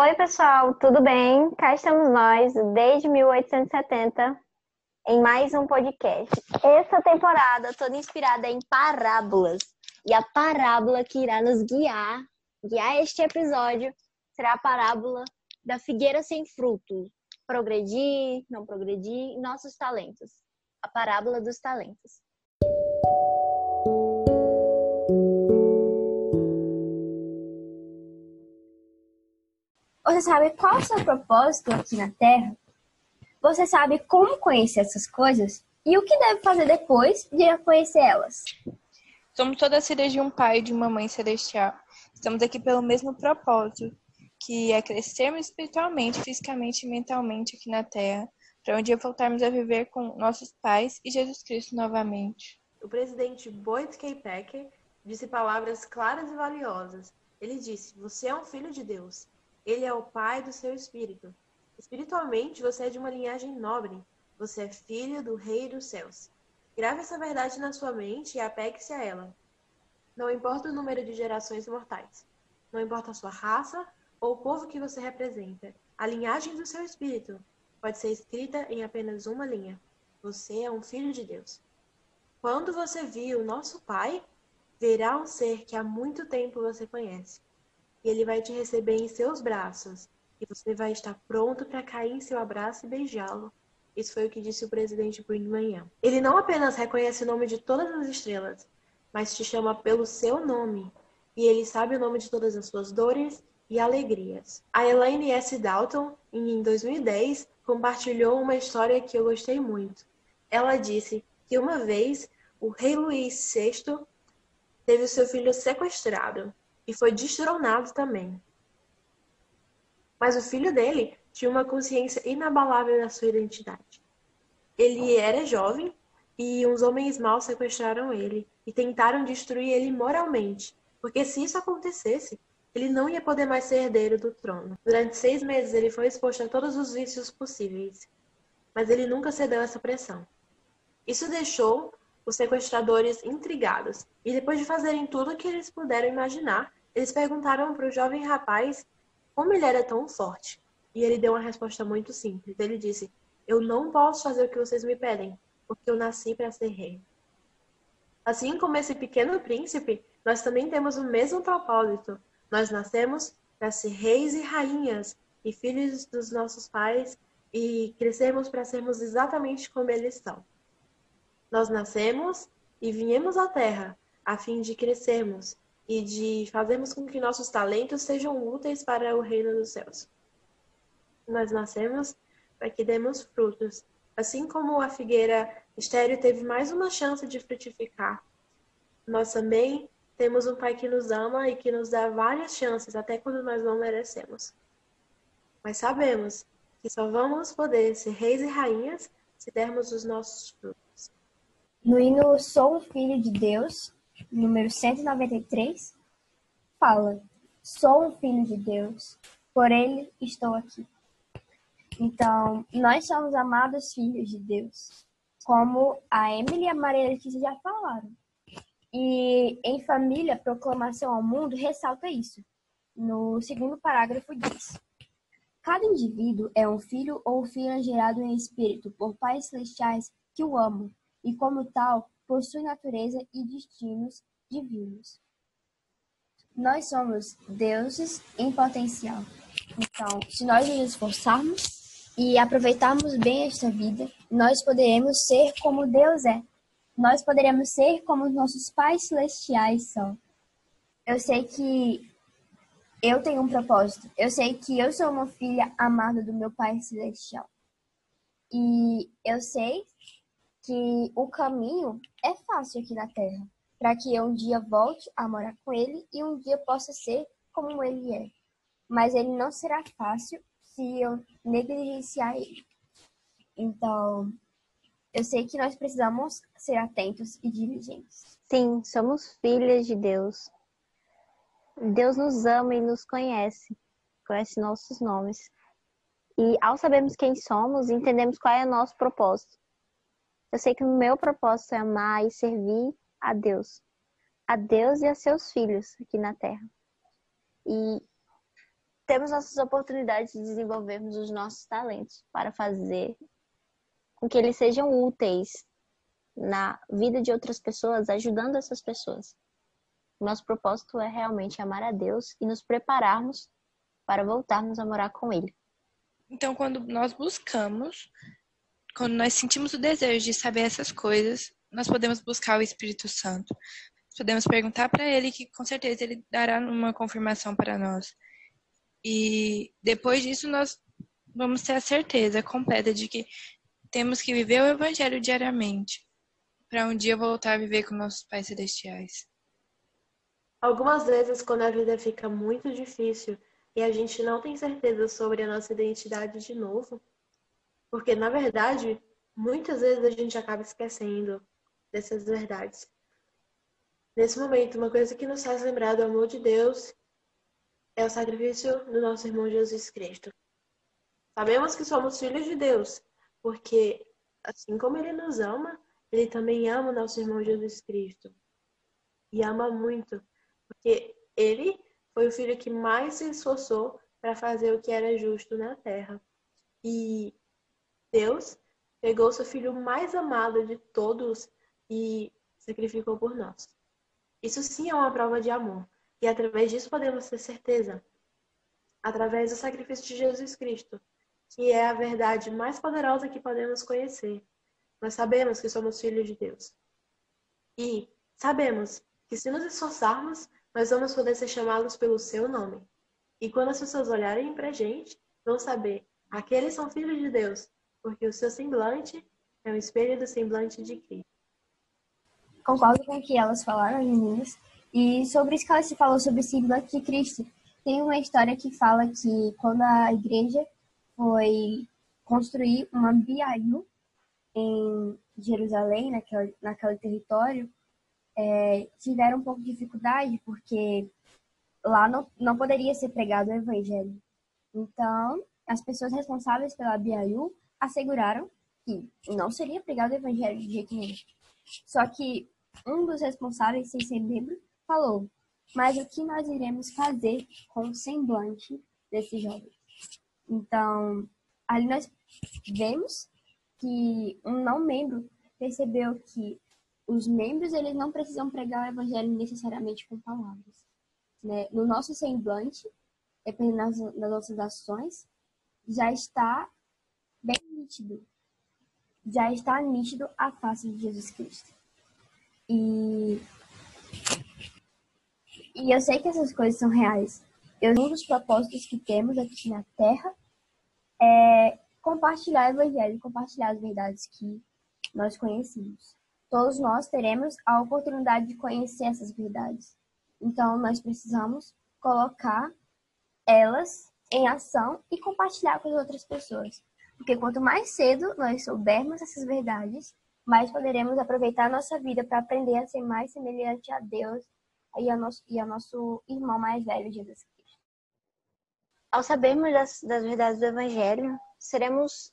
Oi, pessoal, tudo bem? Cá estamos nós, desde 1870, em mais um podcast. Essa temporada toda inspirada em parábolas. E a parábola que irá nos guiar, guiar este episódio, será a parábola da figueira sem frutos. Progredir, não progredir, nossos talentos. A parábola dos talentos. Você sabe qual é o seu propósito aqui na Terra? Você sabe como conhecer essas coisas e o que deve fazer depois de conhecer elas? Somos todas filhas de um pai e de uma mãe celestial. Estamos aqui pelo mesmo propósito, que é crescermos espiritualmente, fisicamente e mentalmente aqui na Terra, para um dia voltarmos a viver com nossos pais e Jesus Cristo novamente. O presidente Boyd K. Packer disse palavras claras e valiosas. Ele disse: Você é um filho de Deus. Ele é o pai do seu espírito. Espiritualmente, você é de uma linhagem nobre. Você é filho do Rei dos Céus. Grave essa verdade na sua mente e apegue-se a ela. Não importa o número de gerações mortais. Não importa a sua raça ou o povo que você representa. A linhagem do seu espírito pode ser escrita em apenas uma linha. Você é um filho de Deus. Quando você viu o nosso Pai, verá um ser que há muito tempo você conhece. E ele vai te receber em seus braços e você vai estar pronto para cair em seu abraço e beijá-lo. Isso foi o que disse o presidente Brigham Young. Ele não apenas reconhece o nome de todas as estrelas, mas te chama pelo seu nome. E ele sabe o nome de todas as suas dores e alegrias. A Elaine S. Dalton, em 2010, compartilhou uma história que eu gostei muito. Ela disse que uma vez o rei Luís VI teve seu filho sequestrado e foi destronado também. Mas o filho dele tinha uma consciência inabalável da sua identidade. Ele era jovem e uns homens maus sequestraram ele e tentaram destruir ele moralmente, porque se isso acontecesse, ele não ia poder mais ser herdeiro do trono. Durante seis meses ele foi exposto a todos os vícios possíveis, mas ele nunca cedeu a essa pressão. Isso deixou os sequestradores intrigados, e depois de fazerem tudo o que eles puderam imaginar, eles perguntaram para o jovem rapaz como ele era tão forte? E ele deu uma resposta muito simples. Ele disse: Eu não posso fazer o que vocês me pedem, porque eu nasci para ser rei. Assim como esse pequeno príncipe, nós também temos o mesmo propósito. Nós nascemos para ser reis e rainhas e filhos dos nossos pais e crescemos para sermos exatamente como eles são. Nós nascemos e viemos à Terra a fim de crescermos e de fazermos com que nossos talentos sejam úteis para o reino dos céus. Nós nascemos para que demos frutos, assim como a figueira estéreo teve mais uma chance de frutificar. Nós também temos um Pai que nos ama e que nos dá várias chances, até quando nós não merecemos. Mas sabemos que só vamos poder ser reis e rainhas se dermos os nossos frutos. No hino Sou um Filho de Deus, número 193, fala: Sou um filho de Deus, por ele estou aqui. Então, nós somos amados filhos de Deus, como a Emily e a Maria Letícia já falaram. E em família, proclamação ao mundo ressalta isso. No segundo parágrafo diz: Cada indivíduo é um filho ou filha gerado em espírito por pais celestiais que o amam, e como tal, possui natureza e destinos divinos. Nós somos deuses em potencial. Então, se nós nos esforçarmos e aproveitarmos bem esta vida, nós poderemos ser como Deus é. Nós poderemos ser como nossos pais celestiais são. Eu sei que eu tenho um propósito. Eu sei que eu sou uma filha amada do meu Pai Celestial. E eu sei que o caminho é fácil aqui na Terra, para que eu um dia volte a morar com ele e um dia possa ser como ele é. Mas ele não será fácil se eu negligenciar ele. Então, eu sei que nós precisamos ser atentos e diligentes. Sim, somos filhas de Deus. Deus nos ama e nos conhece, conhece nossos nomes. E ao sabermos quem somos, entendemos qual é o nosso propósito. Eu sei que o meu propósito é amar e servir a Deus, a Deus e a seus filhos aqui na Terra. E temos nossas oportunidades de desenvolvermos os nossos talentos para fazer com que eles sejam úteis na vida de outras pessoas, ajudando essas pessoas. Nosso propósito é realmente amar a Deus e nos prepararmos para voltarmos a morar com Ele. Então, quando nós buscamos, quando nós sentimos o desejo de saber essas coisas, nós podemos buscar o Espírito Santo. Podemos perguntar para Ele, que com certeza Ele dará uma confirmação para nós. E depois disso, nós vamos ter a certeza completa de que temos que viver o Evangelho diariamente, para um dia voltar a viver com nossos pais celestiais. Algumas vezes, quando a vida fica muito difícil e a gente não tem certeza sobre a nossa identidade de novo, porque na verdade, muitas vezes a gente acaba esquecendo dessas verdades. Nesse momento, uma coisa que nos faz lembrar do amor de Deus é o sacrifício do nosso irmão Jesus Cristo. Sabemos que somos filhos de Deus, porque assim como ele nos ama, ele também ama o nosso irmão Jesus Cristo. E ama muito, porque ele foi o filho que mais se esforçou para fazer o que era justo na terra. E Deus pegou seu filho mais amado de todos e sacrificou por nós. Isso sim é uma prova de amor. E através disso podemos ter certeza. Através do sacrifício de Jesus Cristo, que é a verdade mais poderosa que podemos conhecer. Nós sabemos que somos filhos de Deus. E sabemos que se nos esforçarmos, nós vamos poder ser chamados pelo seu nome. E quando as pessoas olharem para a gente, vão saber, aqueles são filhos de Deus, porque o seu semblante é um espelho do semblante de Cristo. Concordo com o que elas falaram, meninas. E sobre isso que elas falou sobre o semblante de Cristo, tem uma história que fala que quando a igreja foi construir uma biaio em Jerusalém, naquele, naquele território, é, tiveram um pouco de dificuldade porque lá não, não poderia ser pregado o evangelho. Então, as pessoas responsáveis pela Biaiu asseguraram que não seria pregado o evangelho de jeito nenhum. Só que um dos responsáveis, sem ser membro, falou: Mas o que nós iremos fazer com o semblante desse jovem? Então, ali nós vemos que um não membro percebeu que os membros eles não precisam pregar o evangelho necessariamente com palavras. Né? No nosso semblante, dependendo das, das nossas ações, já está bem nítido. Já está nítido a face de Jesus Cristo. E, e eu sei que essas coisas são reais. Eu, um dos propósitos que temos aqui na Terra é compartilhar o Evangelho, compartilhar as verdades que nós conhecemos todos nós teremos a oportunidade de conhecer essas verdades. Então, nós precisamos colocar elas em ação e compartilhar com as outras pessoas. Porque quanto mais cedo nós soubermos essas verdades, mais poderemos aproveitar a nossa vida para aprender a ser mais semelhante a Deus e ao nosso, e ao nosso irmão mais velho, Jesus Cristo. Ao sabermos das, das verdades do Evangelho, seremos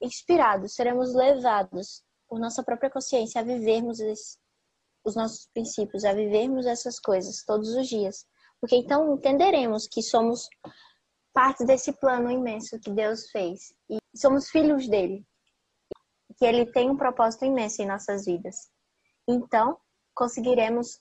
inspirados, seremos levados por nossa própria consciência, a vivermos esse, os nossos princípios, a vivermos essas coisas todos os dias. Porque então entenderemos que somos parte desse plano imenso que Deus fez e somos filhos dele. Que ele tem um propósito imenso em nossas vidas. Então, conseguiremos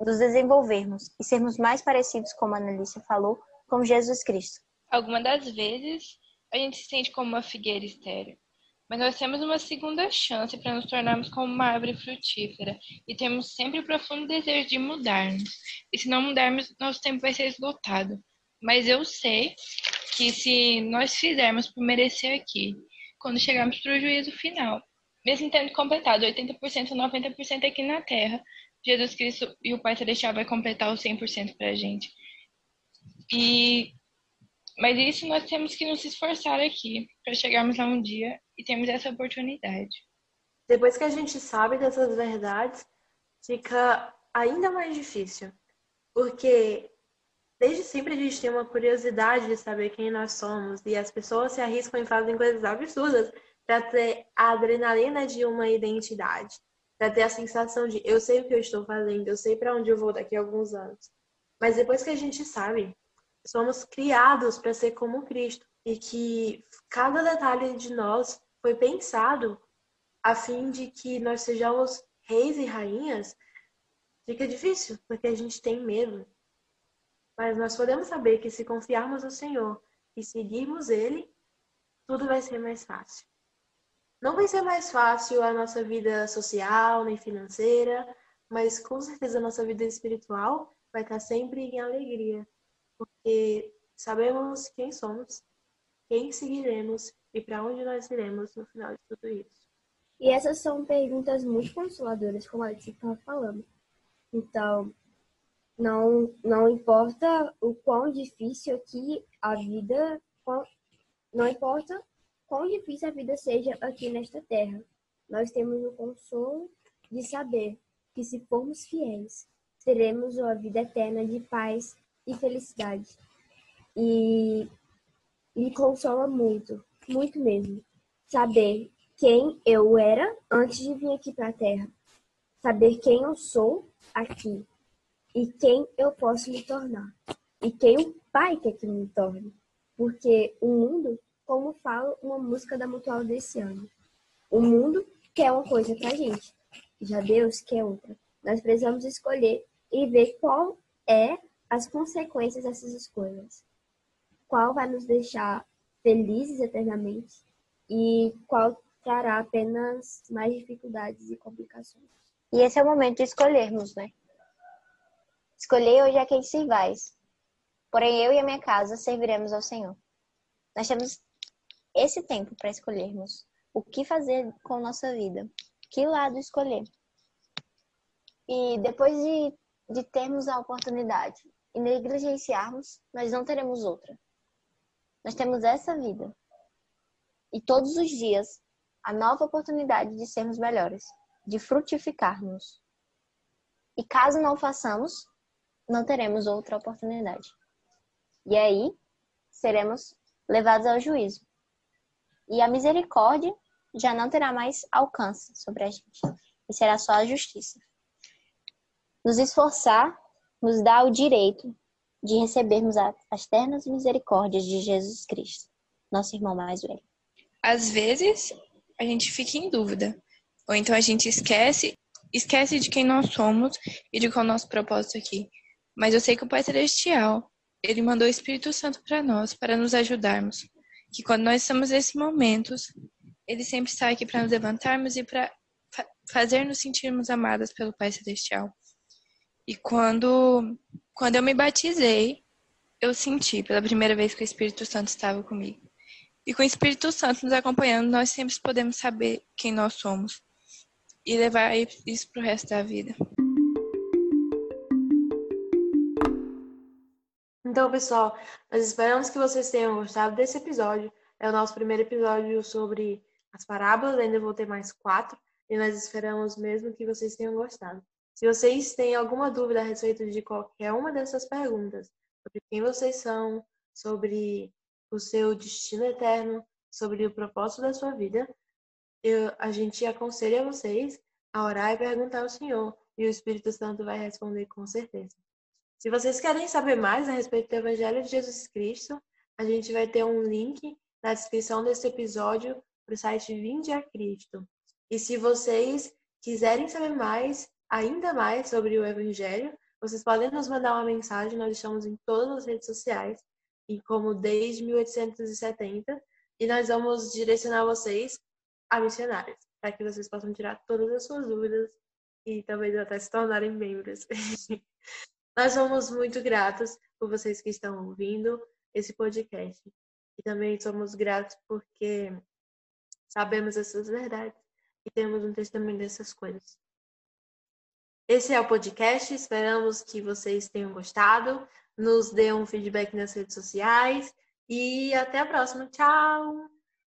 nos desenvolvermos e sermos mais parecidos, como a Annalícia falou, com Jesus Cristo. Algumas das vezes, a gente se sente como uma figueira estéreo. Mas nós temos uma segunda chance para nos tornarmos como uma árvore frutífera e temos sempre o profundo desejo de mudarmos. E se não mudarmos, nosso tempo vai ser esgotado. Mas eu sei que se nós fizermos por merecer aqui, quando chegarmos para o juízo final, mesmo tendo completado 80% ou 90% aqui na Terra, Jesus Cristo e o Pai Celestial vai completar os 100% para a gente. E mas isso nós temos que nos esforçar aqui para chegarmos a um dia e termos essa oportunidade. Depois que a gente sabe dessas verdades, fica ainda mais difícil. Porque desde sempre a gente tem uma curiosidade de saber quem nós somos e as pessoas se arriscam e fazem coisas absurdas para ter a adrenalina de uma identidade, para ter a sensação de eu sei o que eu estou fazendo, eu sei para onde eu vou daqui a alguns anos. Mas depois que a gente sabe somos criados para ser como Cristo e que cada detalhe de nós foi pensado a fim de que nós sejamos reis e rainhas, fica difícil, porque a gente tem medo. Mas nós podemos saber que se confiarmos no Senhor e seguirmos Ele, tudo vai ser mais fácil. Não vai ser mais fácil a nossa vida social nem financeira, mas com certeza a nossa vida espiritual vai estar sempre em alegria, porque sabemos quem somos, quem seguiremos e para onde nós iremos no final de tudo isso. E essas são perguntas muito consoladoras, como a Alice estava falando. Então, não, não importa o quão difícil aqui a vida, não importa quão difícil a vida seja aqui nesta terra, nós temos o consolo de saber que se formos fiéis, teremos uma vida eterna de paz e felicidade. E me consola muito, muito mesmo, saber quem eu era antes de vir aqui para a Terra, saber quem eu sou aqui e quem eu posso me tornar e quem o Pai quer que me torne, porque o mundo, como fala uma música da Mutual desse ano, o mundo quer uma coisa para gente, já Deus quer outra. Nós precisamos escolher e ver qual é as consequências dessas escolhas. Qual vai nos deixar felizes eternamente e qual trará apenas mais dificuldades e complicações. E esse é o momento de escolhermos, né? Escolhei hoje a quem servais. Porém, eu e a minha casa serviremos ao Senhor. Nós temos esse tempo para escolhermos o que fazer com nossa vida, que lado escolher. E depois de, de termos a oportunidade e negligenciarmos, nós não teremos outra. Nós temos essa vida. E todos os dias a nova oportunidade de sermos melhores, de frutificarmos. E caso não façamos, não teremos outra oportunidade. E aí seremos levados ao juízo. E a misericórdia já não terá mais alcance sobre a gente, e será só a justiça. Nos esforçar nos dá o direito de recebermos as ternas misericórdias de Jesus Cristo, nosso irmão mais velho. Às vezes, a gente fica em dúvida. Ou então a gente esquece, esquece de quem nós somos e de qual é o nosso propósito aqui. Mas eu sei que o Pai Celestial, ele mandou o Espírito Santo para nós, para nos ajudarmos. Que quando nós estamos nesses momentos, ele sempre está aqui para nos levantarmos e para fa fazer nos sentirmos amadas pelo Pai Celestial. E quando, quando eu me batizei, eu senti pela primeira vez que o Espírito Santo estava comigo. E com o Espírito Santo nos acompanhando, nós sempre podemos saber quem nós somos e levar isso para o resto da vida. Então, pessoal, nós esperamos que vocês tenham gostado desse episódio. É o nosso primeiro episódio sobre as parábolas, ainda vou ter mais quatro, e nós esperamos mesmo que vocês tenham gostado. Se vocês têm alguma dúvida a respeito de qualquer uma dessas perguntas, sobre quem vocês são, sobre o seu destino eterno, sobre o propósito da sua vida, eu, a gente aconselha vocês a orar e perguntar ao Senhor, e o Espírito Santo vai responder com certeza. Se vocês querem saber mais a respeito do Evangelho de Jesus Cristo, a gente vai ter um link na descrição desse episódio para o site Vinde a Cristo. E se vocês quiserem saber mais, ainda mais sobre o Evangelho, vocês podem nos mandar uma mensagem, nós estamos em todas as redes sociais e como desde 1870, e nós vamos direcionar vocês a missionários, para que vocês possam tirar todas as suas dúvidas e talvez até se tornarem membros. nós somos muito gratos por vocês que estão ouvindo esse podcast. E também somos gratos porque sabemos essas verdades e temos um testemunho dessas coisas. Esse é o podcast, esperamos que vocês tenham gostado nos dê um feedback nas redes sociais e até a próxima. Tchau!